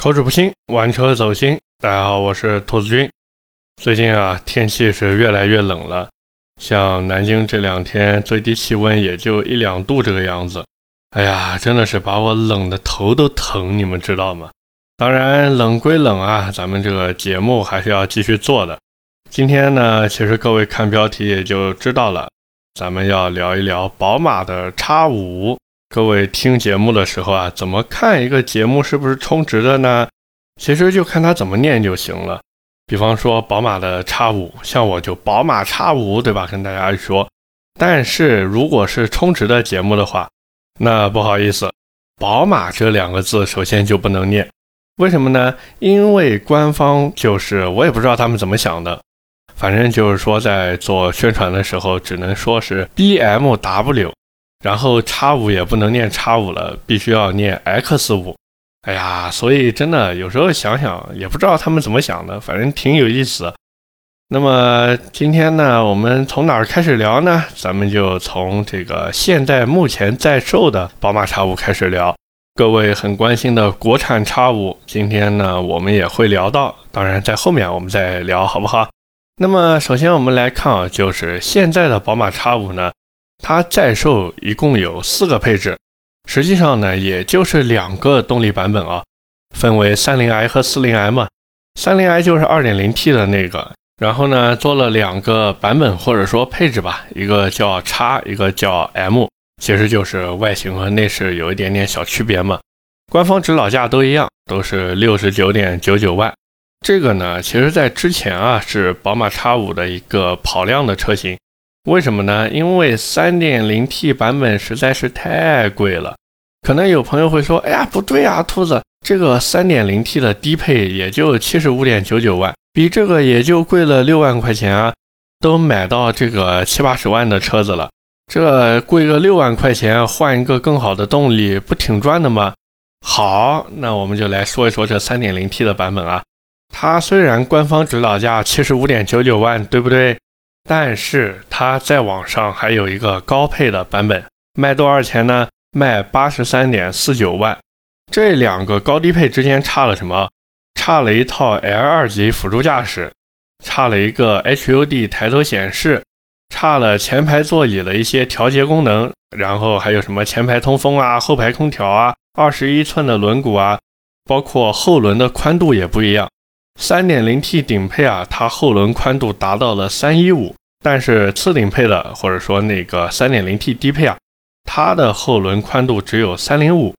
口齿不清，玩车走心。大家好，我是兔子君。最近啊，天气是越来越冷了，像南京这两天最低气温也就一两度这个样子。哎呀，真的是把我冷的头都疼，你们知道吗？当然，冷归冷啊，咱们这个节目还是要继续做的。今天呢，其实各位看标题也就知道了，咱们要聊一聊宝马的 X 五。各位听节目的时候啊，怎么看一个节目是不是充值的呢？其实就看它怎么念就行了。比方说宝马的叉五，像我就宝马叉五，对吧？跟大家说。但是如果是充值的节目的话，那不好意思，宝马这两个字首先就不能念。为什么呢？因为官方就是我也不知道他们怎么想的，反正就是说在做宣传的时候，只能说是 BMW。然后叉五也不能念叉五了，必须要念 X 五。哎呀，所以真的有时候想想也不知道他们怎么想的，反正挺有意思。那么今天呢，我们从哪儿开始聊呢？咱们就从这个现在目前在售的宝马叉五开始聊。各位很关心的国产叉五，今天呢我们也会聊到，当然在后面我们再聊，好不好？那么首先我们来看啊，就是现在的宝马叉五呢。它在售一共有四个配置，实际上呢，也就是两个动力版本啊，分为三零 i 和四零 i 嘛。三零 i 就是二点零 T 的那个，然后呢，做了两个版本或者说配置吧，一个叫叉，一个叫 M，其实就是外形和内饰有一点点小区别嘛。官方指导价都一样，都是六十九点九九万。这个呢，其实在之前啊，是宝马叉五的一个跑量的车型。为什么呢？因为 3.0T 版本实在是太贵了。可能有朋友会说：“哎呀，不对啊，兔子，这个 3.0T 的低配也就75.99万，比这个也就贵了六万块钱啊，都买到这个七八十万的车子了，这贵个六万块钱换一个更好的动力，不挺赚的吗？”好，那我们就来说一说这 3.0T 的版本啊。它虽然官方指导价75.99万，对不对？但是它在网上还有一个高配的版本，卖多少钱呢？卖八十三点四九万。这两个高低配之间差了什么？差了一套 L 二级辅助驾驶，差了一个 HUD 抬头显示，差了前排座椅的一些调节功能，然后还有什么前排通风啊、后排空调啊、二十一寸的轮毂啊，包括后轮的宽度也不一样。三点零 T 顶配啊，它后轮宽度达到了三一五。但是次顶配的，或者说那个 3.0T 低配啊，它的后轮宽度只有305，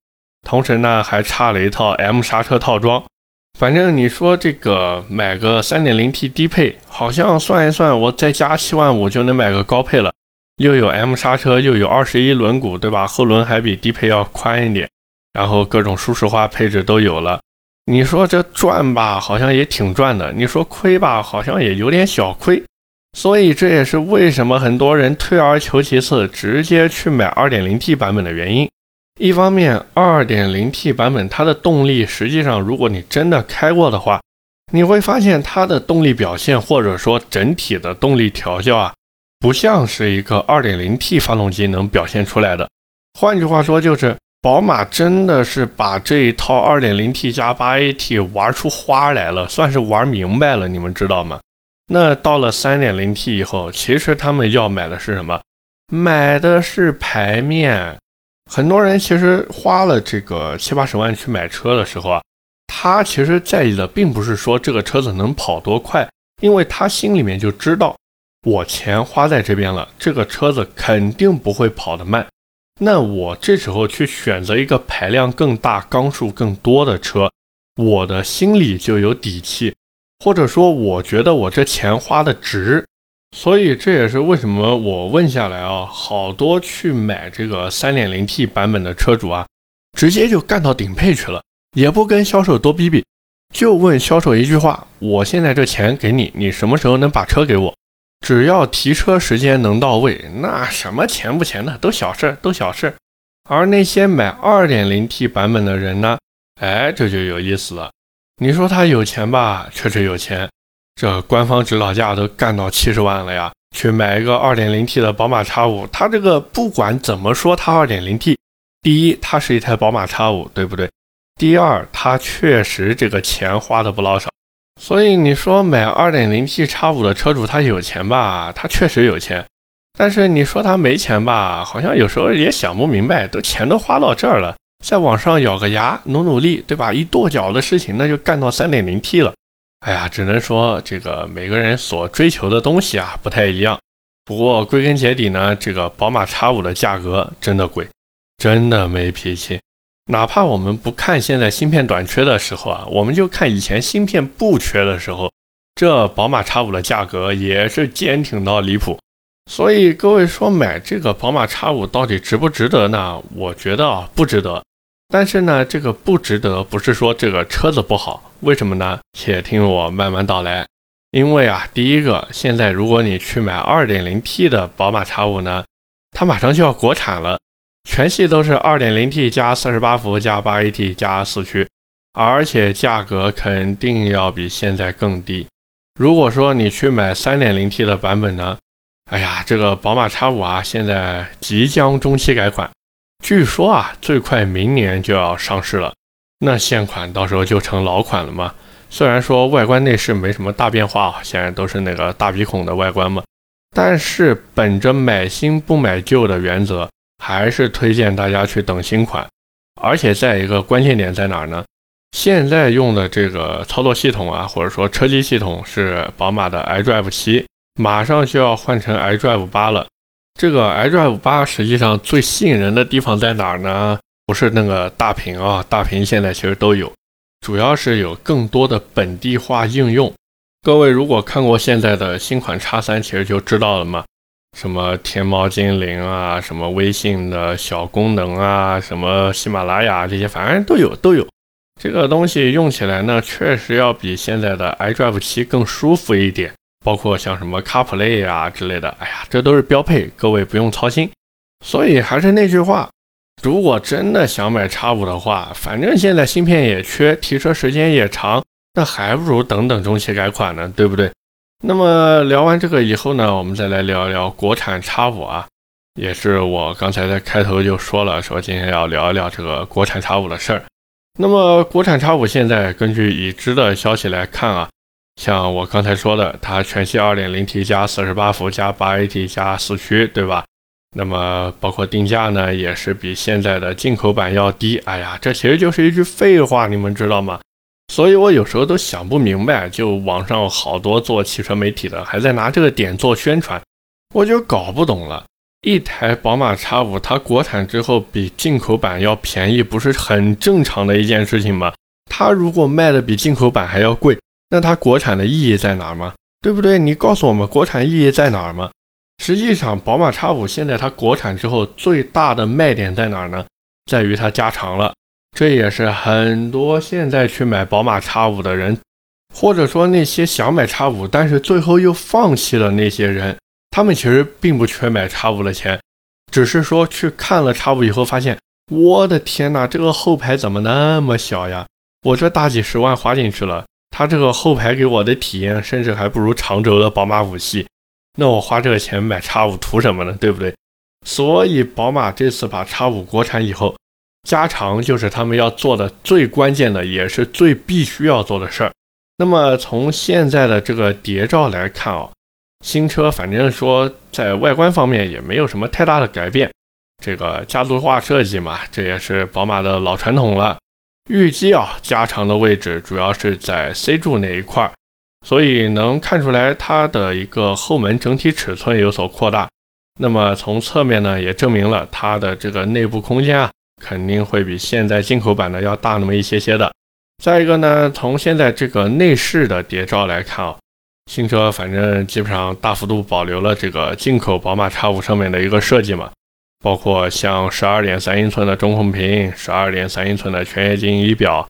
同时呢还差了一套 M 刹车套装。反正你说这个买个 3.0T 低配，好像算一算，我再加七万五就能买个高配了，又有 M 刹车，又有二十一轮毂，对吧？后轮还比低配要宽一点，然后各种舒适化配置都有了。你说这赚吧，好像也挺赚的；你说亏吧，好像也有点小亏。所以这也是为什么很多人退而求其次，直接去买 2.0T 版本的原因。一方面，2.0T 版本它的动力，实际上如果你真的开过的话，你会发现它的动力表现或者说整体的动力调教啊，不像是一个 2.0T 发动机能表现出来的。换句话说，就是宝马真的是把这一套 2.0T 加 8AT 玩出花来了，算是玩明白了，你们知道吗？那到了三点零 T 以后，其实他们要买的是什么？买的是排面。很多人其实花了这个七八十万去买车的时候啊，他其实在意的并不是说这个车子能跑多快，因为他心里面就知道，我钱花在这边了，这个车子肯定不会跑得慢。那我这时候去选择一个排量更大、缸数更多的车，我的心里就有底气。或者说，我觉得我这钱花的值，所以这也是为什么我问下来啊，好多去买这个三点零 T 版本的车主啊，直接就干到顶配去了，也不跟销售多逼逼，就问销售一句话：我现在这钱给你，你什么时候能把车给我？只要提车时间能到位，那什么钱不钱的都小事，都小事。而那些买二点零 T 版本的人呢，哎，这就有意思了。你说他有钱吧，确实有钱，这官方指导价都干到七十万了呀，去买一个二点零 T 的宝马 X 五，它这个不管怎么说，它二点零 T，第一，它是一台宝马 X 五，对不对？第二，它确实这个钱花的不老少。所以你说买 2.0T 叉五的车主他有钱吧？他确实有钱。但是你说他没钱吧？好像有时候也想不明白，都钱都花到这儿了，再往上咬个牙，努努力，对吧？一跺脚的事情，那就干到 3.0T 了。哎呀，只能说这个每个人所追求的东西啊不太一样。不过归根结底呢，这个宝马 X5 的价格真的贵，真的没脾气。哪怕我们不看现在芯片短缺的时候啊，我们就看以前芯片不缺的时候，这宝马 X5 的价格也是坚挺到离谱。所以各位说买这个宝马 X5 到底值不值得呢？我觉得啊不值得。但是呢，这个不值得不是说这个车子不好，为什么呢？且听我慢慢道来。因为啊，第一个，现在如果你去买 2.0T 的宝马 X5 呢，它马上就要国产了，全系都是 2.0T 加48伏加 8AT 加四驱，而且价格肯定要比现在更低。如果说你去买 3.0T 的版本呢，哎呀，这个宝马 X5 啊，现在即将中期改款。据说啊，最快明年就要上市了，那现款到时候就成老款了吗？虽然说外观内饰没什么大变化啊，现在都是那个大鼻孔的外观嘛，但是本着买新不买旧的原则，还是推荐大家去等新款。而且再一个关键点在哪儿呢？现在用的这个操作系统啊，或者说车机系统是宝马的 iDrive 七，马上就要换成 iDrive 八了。这个 iDrive 八实际上最吸引人的地方在哪儿呢？不是那个大屏啊，大屏现在其实都有，主要是有更多的本地化应用。各位如果看过现在的新款叉三，其实就知道了嘛，什么天猫精灵啊，什么微信的小功能啊，什么喜马拉雅这些，反正都有都有。这个东西用起来呢，确实要比现在的 iDrive 七更舒服一点。包括像什么 CarPlay 啊之类的，哎呀，这都是标配，各位不用操心。所以还是那句话，如果真的想买叉五的话，反正现在芯片也缺，提车时间也长，那还不如等等中期改款呢，对不对？那么聊完这个以后呢，我们再来聊一聊国产叉五啊，也是我刚才在开头就说了，说今天要聊一聊这个国产叉五的事儿。那么国产叉五现在根据已知的消息来看啊。像我刚才说的，它全系 2.0T 加48伏加 8AT 加四驱，对吧？那么包括定价呢，也是比现在的进口版要低。哎呀，这其实就是一句废话，你们知道吗？所以我有时候都想不明白，就网上好多做汽车媒体的还在拿这个点做宣传，我就搞不懂了。一台宝马 X5，它国产之后比进口版要便宜，不是很正常的一件事情吗？它如果卖的比进口版还要贵。那它国产的意义在哪儿吗？对不对？你告诉我们国产意义在哪儿吗？实际上，宝马 X5 现在它国产之后最大的卖点在哪儿呢？在于它加长了。这也是很多现在去买宝马 X5 的人，或者说那些想买 X5 但是最后又放弃了那些人，他们其实并不缺买 X5 的钱，只是说去看了 X5 以后发现，我的天呐，这个后排怎么那么小呀？我这大几十万花进去了。它这个后排给我的体验，甚至还不如长轴的宝马五系。那我花这个钱买叉五图什么呢？对不对？所以宝马这次把叉五国产以后，加长就是他们要做的最关键的，也是最必须要做的事儿。那么从现在的这个谍照来看啊，新车反正说在外观方面也没有什么太大的改变。这个家族化设计嘛，这也是宝马的老传统了。预计啊，加长的位置主要是在 C 柱那一块儿，所以能看出来它的一个后门整体尺寸有所扩大。那么从侧面呢，也证明了它的这个内部空间啊，肯定会比现在进口版的要大那么一些些的。再一个呢，从现在这个内饰的谍照来看啊，新车反正基本上大幅度保留了这个进口宝马 X5 上面的一个设计嘛。包括像十二点三英寸的中控屏、十二点三英寸的全液晶仪表，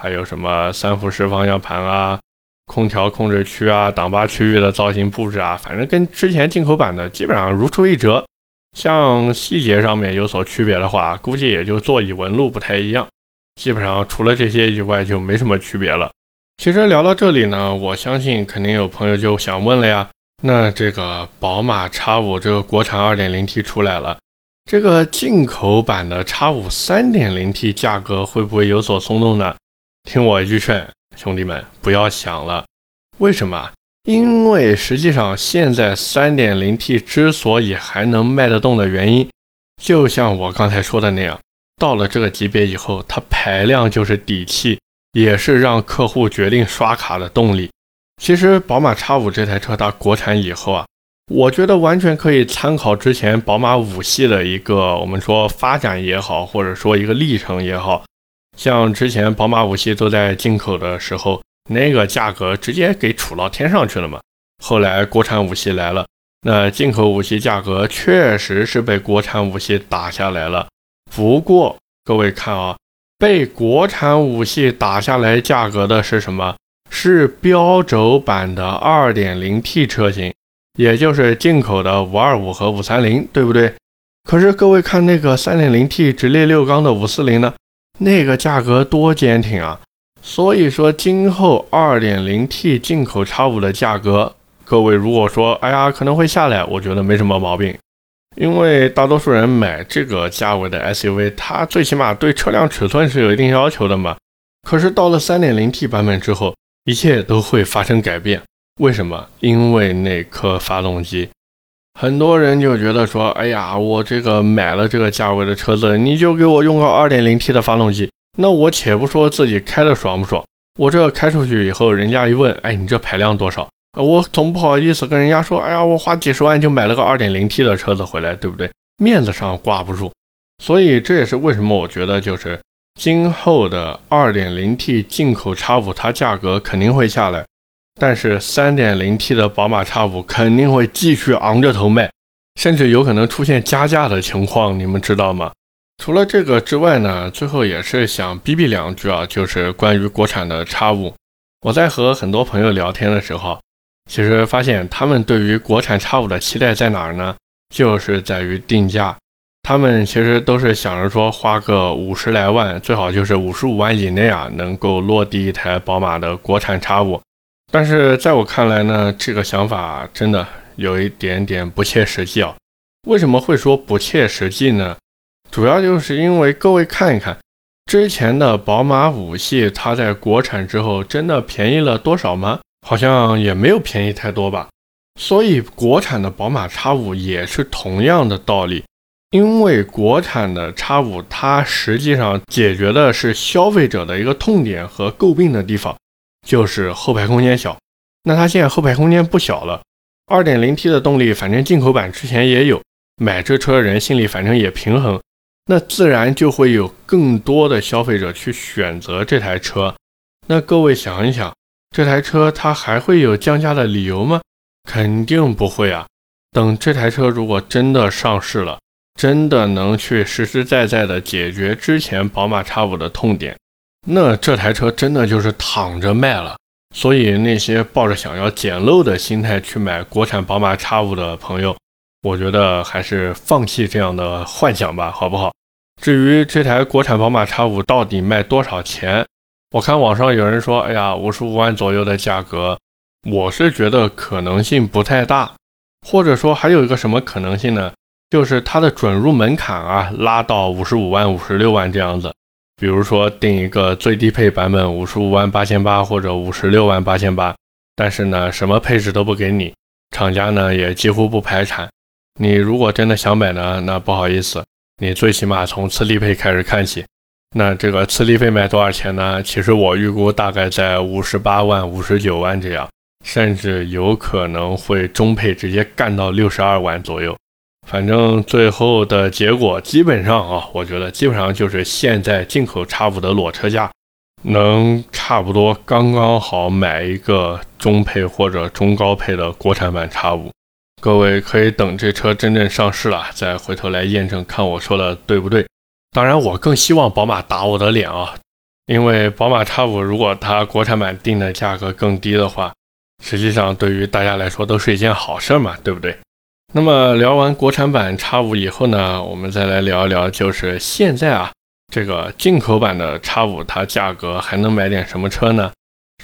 还有什么三辐式方向盘啊、空调控制区啊、挡把区域的造型布置啊，反正跟之前进口版的基本上如出一辙。像细节上面有所区别的话，估计也就座椅纹路不太一样。基本上除了这些以外，就没什么区别了。其实聊到这里呢，我相信肯定有朋友就想问了呀，那这个宝马 X5 这个国产 2.0T 出来了。这个进口版的 X5 3.0T 价格会不会有所松动呢？听我一句劝，兄弟们不要想了。为什么？因为实际上现在 3.0T 之所以还能卖得动的原因，就像我刚才说的那样，到了这个级别以后，它排量就是底气，也是让客户决定刷卡的动力。其实宝马 X5 这台车它国产以后啊。我觉得完全可以参考之前宝马五系的一个，我们说发展也好，或者说一个历程也好，像之前宝马五系都在进口的时候，那个价格直接给杵到天上去了嘛。后来国产五系来了，那进口五系价格确实是被国产五系打下来了。不过各位看啊，被国产五系打下来价格的是什么？是标轴版的 2.0T 车型。也就是进口的五二五和五三零，对不对？可是各位看那个三点零 T 直列六缸的五四零呢，那个价格多坚挺啊！所以说今后二点零 T 进口叉五的价格，各位如果说哎呀可能会下来，我觉得没什么毛病，因为大多数人买这个价位的 SUV，它最起码对车辆尺寸是有一定要求的嘛。可是到了三点零 T 版本之后，一切都会发生改变。为什么？因为那颗发动机，很多人就觉得说，哎呀，我这个买了这个价位的车子，你就给我用个 2.0T 的发动机，那我且不说自己开的爽不爽，我这开出去以后，人家一问，哎，你这排量多少？我总不好意思跟人家说，哎呀，我花几十万就买了个 2.0T 的车子回来，对不对？面子上挂不住。所以这也是为什么我觉得，就是今后的 2.0T 进口 X5，它价格肯定会下来。但是 3.0T 的宝马 X5 肯定会继续昂着头卖，甚至有可能出现加价的情况，你们知道吗？除了这个之外呢，最后也是想逼逼两句啊，就是关于国产的 X5。我在和很多朋友聊天的时候，其实发现他们对于国产 X5 的期待在哪儿呢？就是在于定价，他们其实都是想着说花个五十来万，最好就是五十五万以内啊，能够落地一台宝马的国产 X5。但是在我看来呢，这个想法真的有一点点不切实际啊。为什么会说不切实际呢？主要就是因为各位看一看之前的宝马五系，它在国产之后真的便宜了多少吗？好像也没有便宜太多吧。所以国产的宝马 X5 也是同样的道理，因为国产的 X5 它实际上解决的是消费者的一个痛点和诟病的地方。就是后排空间小，那它现在后排空间不小了。二点零 T 的动力，反正进口版之前也有，买这车的人心里反正也平衡，那自然就会有更多的消费者去选择这台车。那各位想一想，这台车它还会有降价的理由吗？肯定不会啊。等这台车如果真的上市了，真的能去实实在在的解决之前宝马 X5 的痛点。那这台车真的就是躺着卖了，所以那些抱着想要捡漏的心态去买国产宝马 X5 的朋友，我觉得还是放弃这样的幻想吧，好不好？至于这台国产宝马 X5 到底卖多少钱，我看网上有人说，哎呀，五十五万左右的价格，我是觉得可能性不太大，或者说还有一个什么可能性呢？就是它的准入门槛啊，拉到五十五万、五十六万这样子。比如说定一个最低配版本五十五万八千八或者五十六万八千八，但是呢什么配置都不给你，厂家呢也几乎不排产。你如果真的想买呢，那不好意思，你最起码从次低配开始看起。那这个次低配卖多少钱呢？其实我预估大概在五十八万、五十九万这样，甚至有可能会中配直接干到六十二万左右。反正最后的结果基本上啊，我觉得基本上就是现在进口叉五的裸车价，能差不多刚刚好买一个中配或者中高配的国产版叉五。各位可以等这车真正上市了，再回头来验证看我说的对不对。当然，我更希望宝马打我的脸啊，因为宝马叉五如果它国产版定的价格更低的话，实际上对于大家来说都是一件好事嘛，对不对？那么聊完国产版 X5 以后呢，我们再来聊一聊，就是现在啊，这个进口版的 X5 它价格还能买点什么车呢？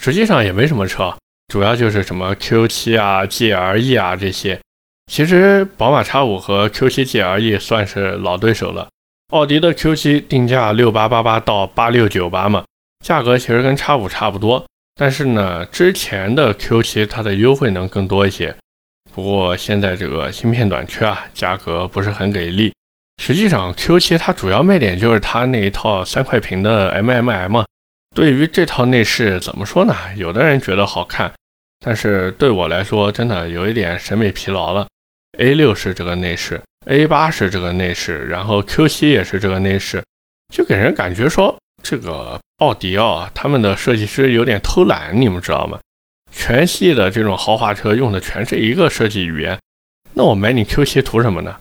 实际上也没什么车，主要就是什么 Q7 啊、GLE 啊这些。其实宝马 X5 和 Q7 GLE 算是老对手了。奥迪的 Q7 定价六八八八到八六九八嘛，价格其实跟 X5 差不多。但是呢，之前的 Q7 它的优惠能更多一些。不过现在这个芯片短缺啊，价格不是很给力。实际上，Q7 它主要卖点就是它那一套三块屏的 MMM。对于这套内饰怎么说呢？有的人觉得好看，但是对我来说真的有一点审美疲劳了。A6 是这个内饰，A8 是这个内饰，然后 Q7 也是这个内饰，就给人感觉说这个奥迪啊，他们的设计师有点偷懒，你们知道吗？全系的这种豪华车用的全是一个设计语言，那我买你 Q7 图什么呢？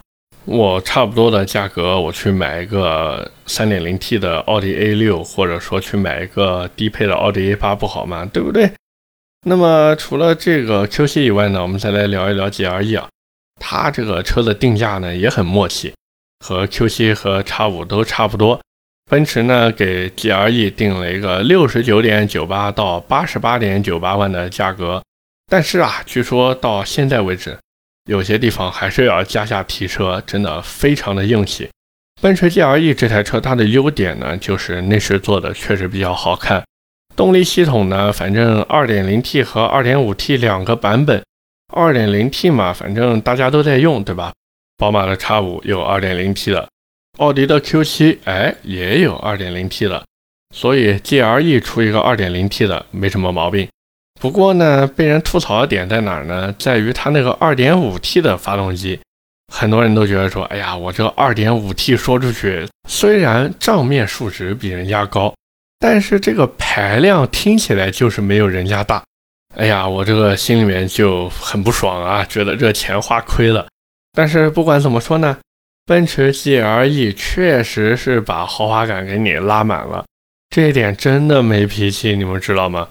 我差不多的价格，我去买一个 3.0T 的奥迪 A6，或者说去买一个低配的奥迪 A8 不好吗？对不对？那么除了这个 Q7 以外呢，我们再来聊一聊 G R E 啊，它这个车的定价呢也很默契，和 Q7 和 X5 都差不多。奔驰呢给 GLE 定了一个69.98到88.98万的价格，但是啊，据说到现在为止。有些地方还是要加价提车，真的非常的硬气。奔驰 GLE 这台车它的优点呢，就是内饰做的确实比较好看。动力系统呢，反正 2.0T 和 2.5T 两个版本。2.0T 嘛，反正大家都在用，对吧？宝马的 X5 有 2.0T 的，奥迪的 Q7 哎也有 2.0T 的，所以 GLE 出一个 2.0T 的没什么毛病。不过呢，被人吐槽的点在哪儿呢？在于它那个 2.5T 的发动机，很多人都觉得说，哎呀，我这 2.5T 说出去，虽然账面数值比人家高，但是这个排量听起来就是没有人家大。哎呀，我这个心里面就很不爽啊，觉得这钱花亏了。但是不管怎么说呢，奔驰 GLE 确实是把豪华感给你拉满了，这一点真的没脾气，你们知道吗？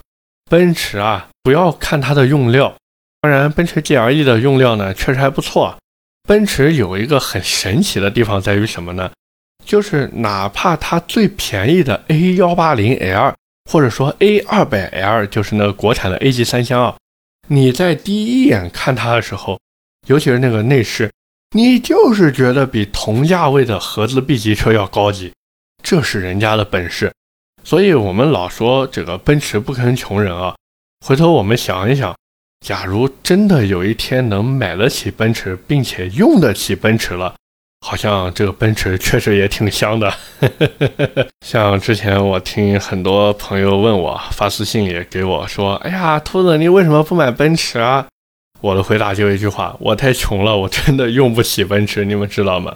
奔驰啊，不要看它的用料，当然，奔驰 GLE 的用料呢确实还不错。奔驰有一个很神奇的地方在于什么呢？就是哪怕它最便宜的 A180L 或者说 A200L，就是那个国产的 A 级三厢啊，你在第一眼看它的时候，尤其是那个内饰，你就是觉得比同价位的合资 B 级车要高级，这是人家的本事。所以，我们老说这个奔驰不坑穷人啊。回头我们想一想，假如真的有一天能买得起奔驰，并且用得起奔驰了，好像这个奔驰确实也挺香的。像之前我听很多朋友问我，发私信也给我说：“哎呀，兔子，你为什么不买奔驰啊？”我的回答就一句话：我太穷了，我真的用不起奔驰，你们知道吗？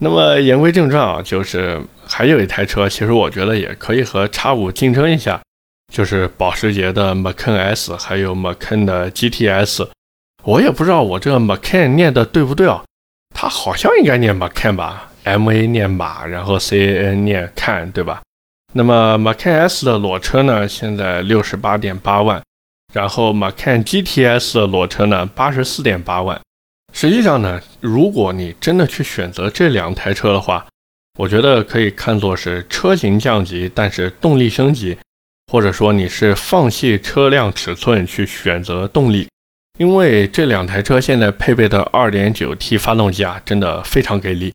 那么言归正传啊，就是还有一台车，其实我觉得也可以和叉五竞争一下，就是保时捷的 Macan S，还有 Macan 的 GTS。我也不知道我这个 Macan 念的对不对啊？它好像应该念 Macan 吧，M A 念马，然后 C A N 念看，对吧？那么 Macan S 的裸车呢，现在六十八点八万，然后 Macan GTS 的裸车呢，八十四点八万。实际上呢，如果你真的去选择这两台车的话，我觉得可以看作是车型降级，但是动力升级，或者说你是放弃车辆尺寸去选择动力，因为这两台车现在配备的 2.9T 发动机啊，真的非常给力，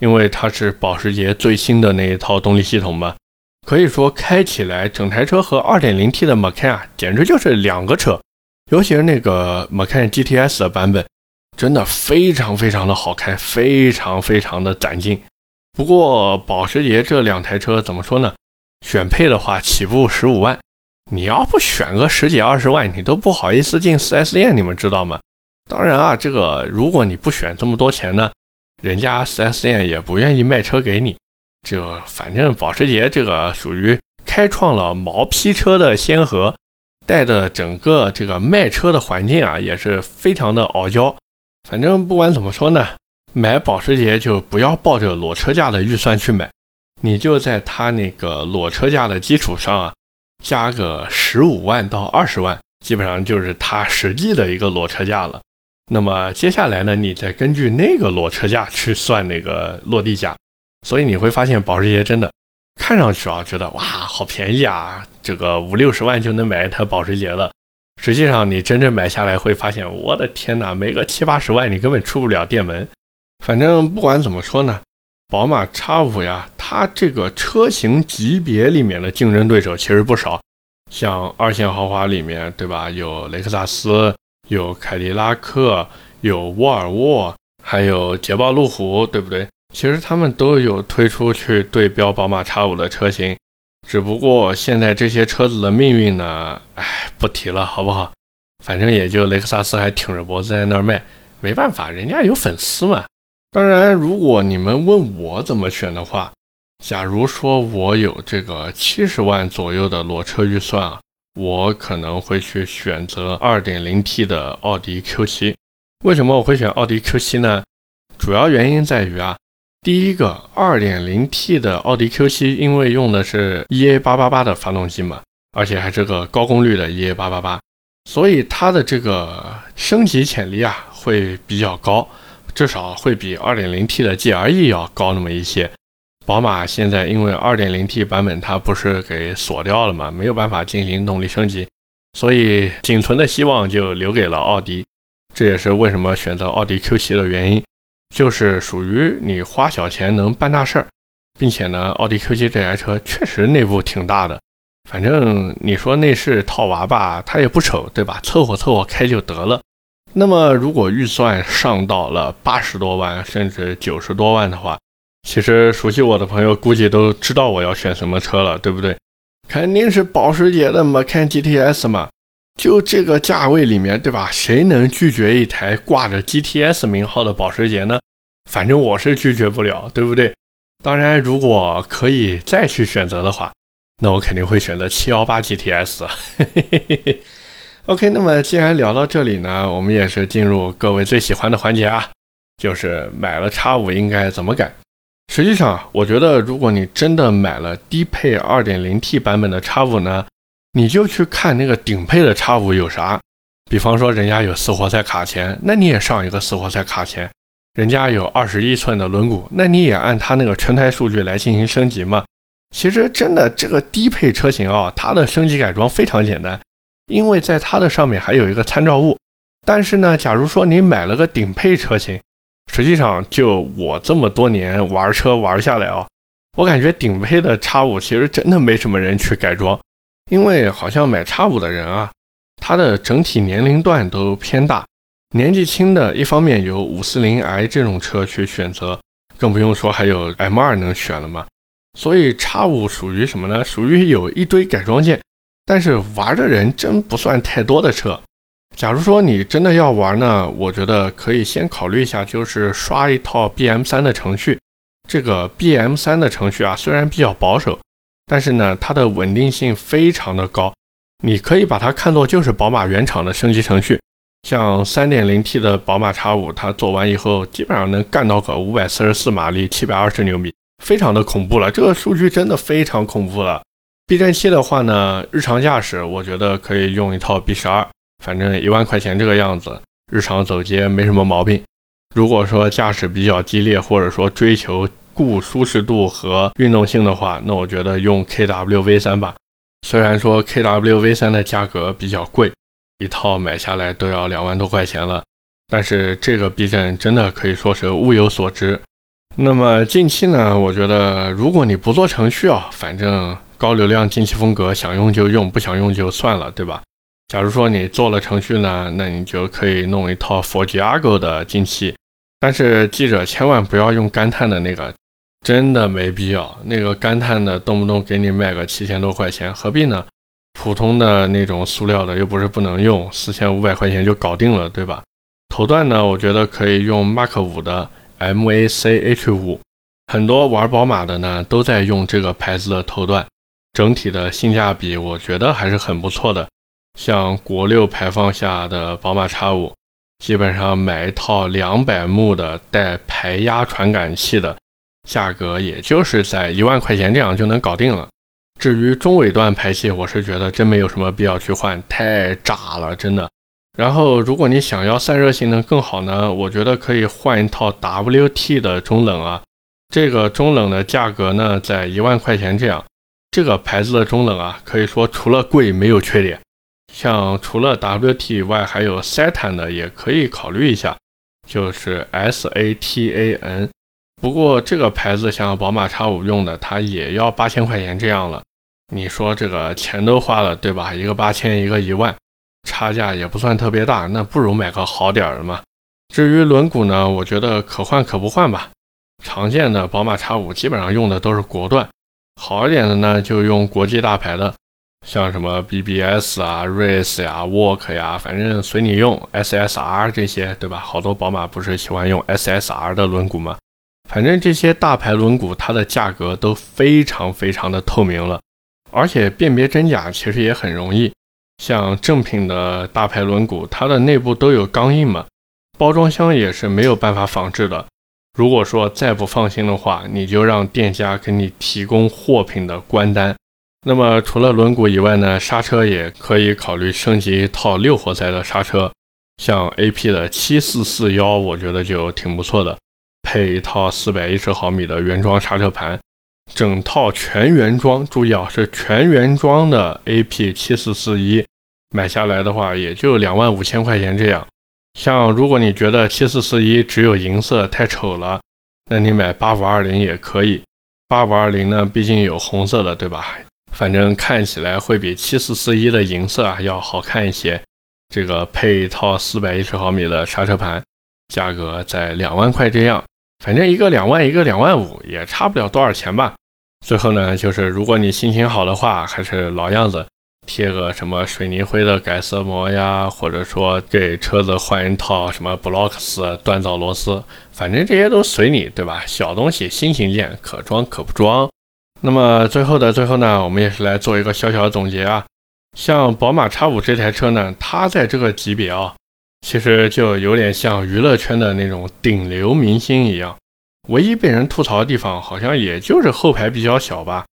因为它是保时捷最新的那一套动力系统嘛，可以说开起来整台车和 2.0T 的 Macan 啊，简直就是两个车，尤其是那个 Macan GTS 的版本。真的非常非常的好开，非常非常的攒劲。不过保时捷这两台车怎么说呢？选配的话起步十五万，你要不选个十几二十万，你都不好意思进 4S 店，你们知道吗？当然啊，这个如果你不选这么多钱呢，人家 4S 店也不愿意卖车给你。就反正保时捷这个属于开创了毛坯车的先河，带的整个这个卖车的环境啊，也是非常的傲娇。反正不管怎么说呢，买保时捷就不要抱着裸车价的预算去买，你就在它那个裸车价的基础上啊，加个十五万到二十万，基本上就是它实际的一个裸车价了。那么接下来呢，你再根据那个裸车价去算那个落地价，所以你会发现保时捷真的看上去啊，觉得哇好便宜啊，这个五六十万就能买一台保时捷了。实际上你真正买下来会发现，我的天哪，没个七八十万你根本出不了店门。反正不管怎么说呢，宝马 X5 呀，它这个车型级别里面的竞争对手其实不少，像二线豪华里面，对吧？有雷克萨斯，有凯迪拉克，有沃尔沃，还有捷豹路虎，对不对？其实他们都有推出去对标宝马 X5 的车型，只不过现在这些车子的命运呢，哎，不提了，好不好？反正也就雷克萨斯还挺着脖子在那儿卖，没办法，人家有粉丝嘛。当然，如果你们问我怎么选的话，假如说我有这个七十万左右的裸车预算啊，我可能会去选择 2.0T 的奥迪 Q7。为什么我会选奥迪 Q7 呢？主要原因在于啊。第一个 2.0T 的奥迪 Q7，因为用的是 EA888 的发动机嘛，而且还是个高功率的 EA888，所以它的这个升级潜力啊会比较高，至少会比 2.0T 的 GLE 要高那么一些。宝马现在因为 2.0T 版本它不是给锁掉了嘛，没有办法进行动力升级，所以仅存的希望就留给了奥迪，这也是为什么选择奥迪 Q7 的原因。就是属于你花小钱能办大事儿，并且呢，奥迪 Q7 这台车确实内部挺大的。反正你说内饰套娃吧，它也不丑，对吧？凑合凑合开就得了。那么如果预算上到了八十多万甚至九十多万的话，其实熟悉我的朋友估计都知道我要选什么车了，对不对？肯定是保时捷的 Macan GTS 嘛。就这个价位里面，对吧？谁能拒绝一台挂着 GTS 名号的保时捷呢？反正我是拒绝不了，对不对？当然，如果可以再去选择的话，那我肯定会选择718 GTS。嘿嘿嘿嘿 OK，那么既然聊到这里呢，我们也是进入各位最喜欢的环节啊，就是买了 X5 应该怎么改？实际上，我觉得如果你真的买了低配 2.0T 版本的 X5 呢？你就去看那个顶配的叉五有啥，比方说人家有四活塞卡钳，那你也上一个四活塞卡钳；人家有二十一寸的轮毂，那你也按它那个全胎数据来进行升级嘛。其实真的这个低配车型啊，它的升级改装非常简单，因为在它的上面还有一个参照物。但是呢，假如说你买了个顶配车型，实际上就我这么多年玩车玩下来啊，我感觉顶配的叉五其实真的没什么人去改装。因为好像买叉五的人啊，他的整体年龄段都偏大，年纪轻的一方面有五四零 i 这种车去选择，更不用说还有 M 二能选了嘛。所以叉五属于什么呢？属于有一堆改装件，但是玩的人真不算太多的车。假如说你真的要玩呢，我觉得可以先考虑一下，就是刷一套 BM 三的程序。这个 BM 三的程序啊，虽然比较保守。但是呢，它的稳定性非常的高，你可以把它看作就是宝马原厂的升级程序。像 3.0T 的宝马 X5，它做完以后基本上能干到个544马力、720牛米，非常的恐怖了。这个数据真的非常恐怖了。避震器的话呢，日常驾驶我觉得可以用一套 B12，反正一万块钱这个样子，日常走街没什么毛病。如果说驾驶比较激烈，或者说追求固舒适度和运动性的话，那我觉得用 KWV 三吧。虽然说 KWV 三的价格比较贵，一套买下来都要两万多块钱了，但是这个避震真的可以说是物有所值。那么近期呢？我觉得如果你不做程序啊，反正高流量进气风格想用就用，不想用就算了，对吧？假如说你做了程序呢，那你就可以弄一套 Forgiago 的进气，但是记着千万不要用干碳的那个。真的没必要，那个干碳的动不动给你卖个七千多块钱，何必呢？普通的那种塑料的又不是不能用，四千五百块钱就搞定了，对吧？头段呢，我觉得可以用 Mark 五的 MACH 五，很多玩宝马的呢都在用这个牌子的头段，整体的性价比我觉得还是很不错的。像国六排放下的宝马 X 五，基本上买一套两百目的带排压传感器的。价格也就是在一万块钱这样就能搞定了。至于中尾段排气，我是觉得真没有什么必要去换，太炸了，真的。然后，如果你想要散热性能更好呢，我觉得可以换一套 WT 的中冷啊。这个中冷的价格呢，在一万块钱这样。这个牌子的中冷啊，可以说除了贵没有缺点。像除了 WT 以外，还有 Satan 的也可以考虑一下，就是 Satan。不过这个牌子像宝马 X5 用的，它也要八千块钱这样了。你说这个钱都花了，对吧？一个八千，一个一万，差价也不算特别大，那不如买个好点儿的嘛。至于轮毂呢，我觉得可换可不换吧。常见的宝马 X5 基本上用的都是国段，好一点的呢就用国际大牌的，像什么 BBS 啊、Race 呀、Work 呀，反正随你用。SSR 这些，对吧？好多宝马不是喜欢用 SSR 的轮毂吗？反正这些大牌轮毂，它的价格都非常非常的透明了，而且辨别真假其实也很容易。像正品的大牌轮毂，它的内部都有钢印嘛，包装箱也是没有办法仿制的。如果说再不放心的话，你就让店家给你提供货品的关单。那么除了轮毂以外呢，刹车也可以考虑升级一套六活塞的刹车，像 A P 的七四四幺，我觉得就挺不错的，配一套四百一十毫米的原装刹车盘，整套全原装。注意啊，是全原装的 A P 七四四一，买下来的话也就两万五千块钱这样。像如果你觉得七四四一只有银色太丑了，那你买八五二零也可以。八五二零呢，毕竟有红色的，对吧？反正看起来会比七四四一的银色啊要好看一些。这个配一套四百一十毫米的刹车盘，价格在两万块这样。反正一个两万，一个两万五，也差不了多少钱吧。最后呢，就是如果你心情好的话，还是老样子。贴个什么水泥灰的改色膜呀，或者说给车子换一套什么 blocks 锻造螺丝，反正这些都随你，对吧？小东西新型件，可装可不装。那么最后的最后呢，我们也是来做一个小小的总结啊。像宝马 X5 这台车呢，它在这个级别啊，其实就有点像娱乐圈的那种顶流明星一样，唯一被人吐槽的地方，好像也就是后排比较小吧。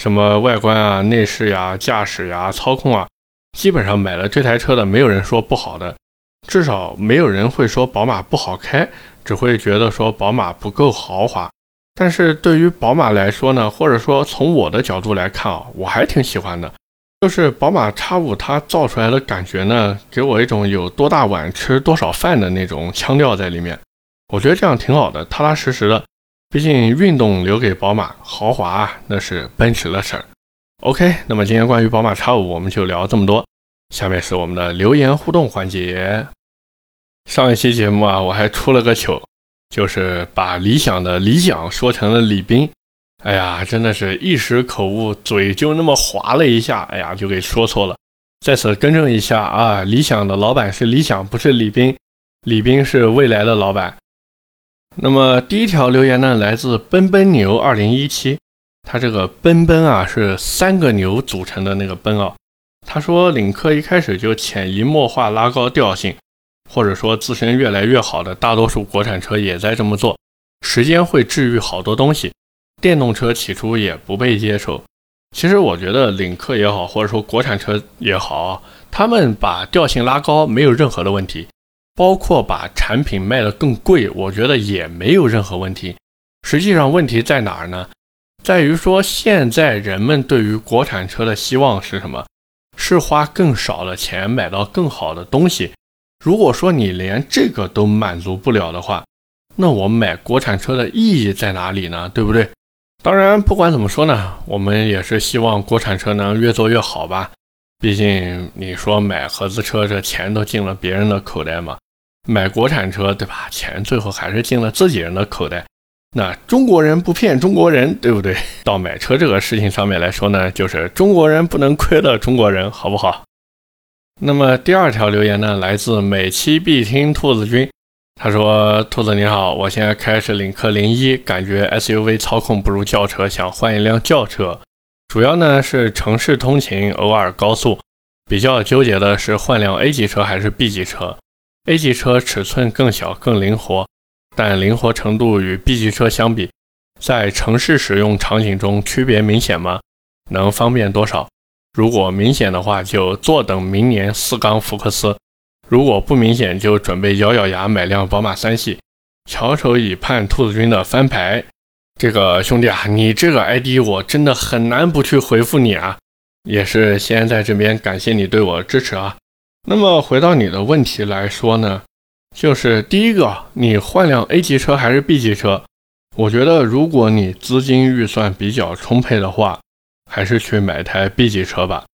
什么外观啊、内饰呀、驾驶呀、操控啊，基本上买了这台车的没有人说不好的，至少没有人会说宝马不好开，只会觉得说宝马不够豪华。但是对于宝马来说呢，或者说从我的角度来看啊，我还挺喜欢的，就是宝马 X5 它造出来的感觉呢，给我一种有多大碗吃多少饭的那种腔调在里面，我觉得这样挺好的，踏踏实实的。毕竟运动留给宝马，豪华那是奔驰的事儿。OK，那么今天关于宝马 X5 我们就聊这么多。下面是我们的留言互动环节。上一期节目啊，我还出了个糗，就是把理想的理想说成了李斌。哎呀，真的是一时口误，嘴就那么滑了一下，哎呀，就给说错了。在此更正一下啊，理想的老板是理想，不是李斌，李斌是未来的老板。那么第一条留言呢，来自奔奔牛二零一七，他这个奔奔啊是三个牛组成的那个奔啊。他说领克一开始就潜移默化拉高调性，或者说自身越来越好的大多数国产车也在这么做。时间会治愈好多东西，电动车起初也不被接受。其实我觉得领克也好，或者说国产车也好，他们把调性拉高没有任何的问题。包括把产品卖得更贵，我觉得也没有任何问题。实际上问题在哪儿呢？在于说现在人们对于国产车的希望是什么？是花更少的钱买到更好的东西。如果说你连这个都满足不了的话，那我买国产车的意义在哪里呢？对不对？当然，不管怎么说呢，我们也是希望国产车能越做越好吧。毕竟你说买合资车，这钱都进了别人的口袋嘛。买国产车，对吧？钱最后还是进了自己人的口袋。那中国人不骗中国人，对不对？到买车这个事情上面来说呢，就是中国人不能亏了中国人，好不好？那么第二条留言呢，来自每期必听兔子君，他说：“兔子你好，我现在开是领克零一，感觉 SUV 操控不如轿车，想换一辆轿车。主要呢是城市通勤，偶尔高速，比较纠结的是换辆 A 级车还是 B 级车。” A 级车尺寸更小更灵活，但灵活程度与 B 级车相比，在城市使用场景中区别明显吗？能方便多少？如果明显的话，就坐等明年四缸福克斯；如果不明显，就准备咬咬牙买辆宝马三系。翘首以盼兔子君的翻牌。这个兄弟啊，你这个 ID 我真的很难不去回复你啊！也是先在这边感谢你对我支持啊。那么回到你的问题来说呢，就是第一个，你换辆 A 级车还是 B 级车？我觉得如果你资金预算比较充沛的话，还是去买台 B 级车吧。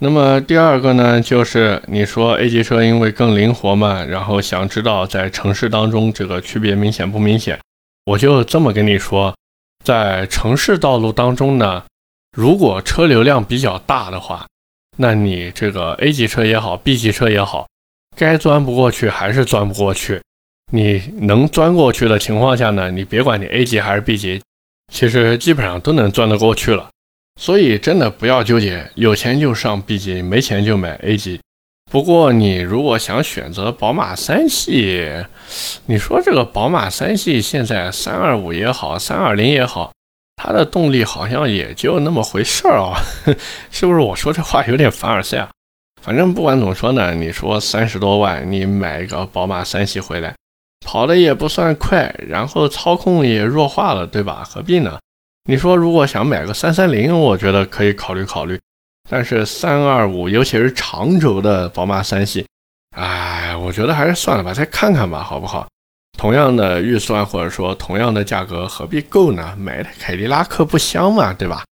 那么第二个呢，就是你说 A 级车因为更灵活嘛，然后想知道在城市当中这个区别明显不明显？我就这么跟你说，在城市道路当中呢，如果车流量比较大的话，那你这个 A 级车也好，B 级车也好，该钻不过去还是钻不过去。你能钻过去的情况下呢，你别管你 A 级还是 B 级，其实基本上都能钻得过去了。所以真的不要纠结，有钱就上 B 级，没钱就买 A 级。不过你如果想选择宝马三系，你说这个宝马三系现在三二五也好，三二零也好，它的动力好像也就那么回事儿啊，是不是？我说这话有点凡尔赛啊。反正不管怎么说呢，你说三十多万你买一个宝马三系回来，跑的也不算快，然后操控也弱化了，对吧？何必呢？你说，如果想买个三三零，我觉得可以考虑考虑。但是三二五，尤其是长轴的宝马三系，哎，我觉得还是算了吧，再看看吧，好不好？同样的预算或者说同样的价格，何必购呢？买台凯迪拉克不香吗？对吧？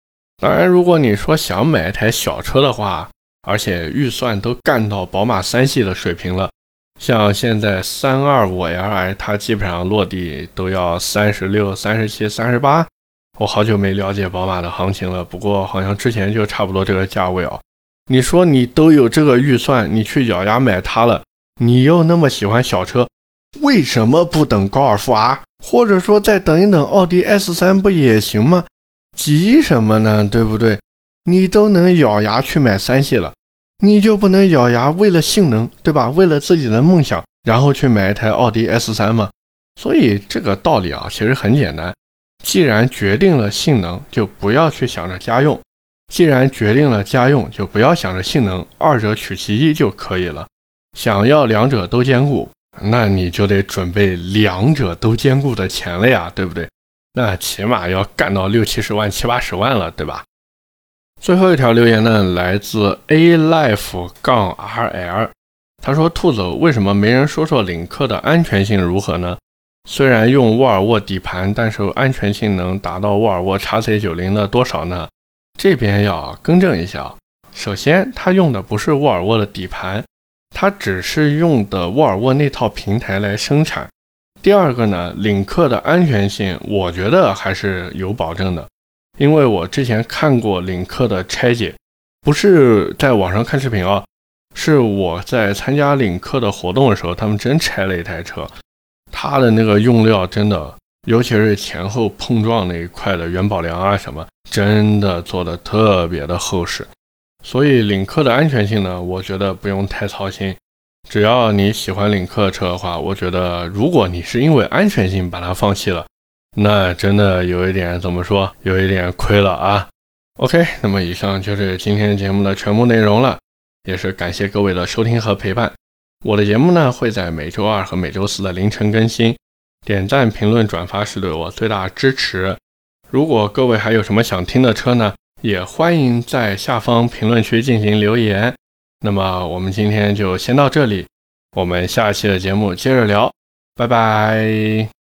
当然，如果你说想买台小车的话，而且预算都干到宝马三系的水平了，像现在三二五 Li，它基本上落地都要三十六、三十七、三十八。我好久没了解宝马的行情了，不过好像之前就差不多这个价位啊。你说你都有这个预算，你去咬牙买它了，你又那么喜欢小车，为什么不等高尔夫 R，或者说再等一等奥迪 S3 不也行吗？急什么呢？对不对？你都能咬牙去买三系了，你就不能咬牙为了性能，对吧？为了自己的梦想，然后去买一台奥迪 S3 吗？所以这个道理啊，其实很简单。既然决定了性能，就不要去想着家用；既然决定了家用，就不要想着性能，二者取其一就可以了。想要两者都兼顾，那你就得准备两者都兼顾的钱了呀，对不对？那起码要干到六七十万、七八十万了，对吧？最后一条留言呢，来自 A Life 杠 RL，他说：“兔子，为什么没人说说领克的安全性如何呢？”虽然用沃尔沃底盘，但是安全性能达到沃尔沃 x C 九零的多少呢？这边要更正一下。首先，它用的不是沃尔沃的底盘，它只是用的沃尔沃那套平台来生产。第二个呢，领克的安全性，我觉得还是有保证的，因为我之前看过领克的拆解，不是在网上看视频啊，是我在参加领克的活动的时候，他们真拆了一台车。它的那个用料真的，尤其是前后碰撞那一块的元宝梁啊什么，真的做的特别的厚实。所以领克的安全性呢，我觉得不用太操心。只要你喜欢领克车的话，我觉得如果你是因为安全性把它放弃了，那真的有一点怎么说，有一点亏了啊。OK，那么以上就是今天节目的全部内容了，也是感谢各位的收听和陪伴。我的节目呢会在每周二和每周四的凌晨更新，点赞、评论、转发是对我最大支持。如果各位还有什么想听的车呢，也欢迎在下方评论区进行留言。那么我们今天就先到这里，我们下期的节目接着聊，拜拜。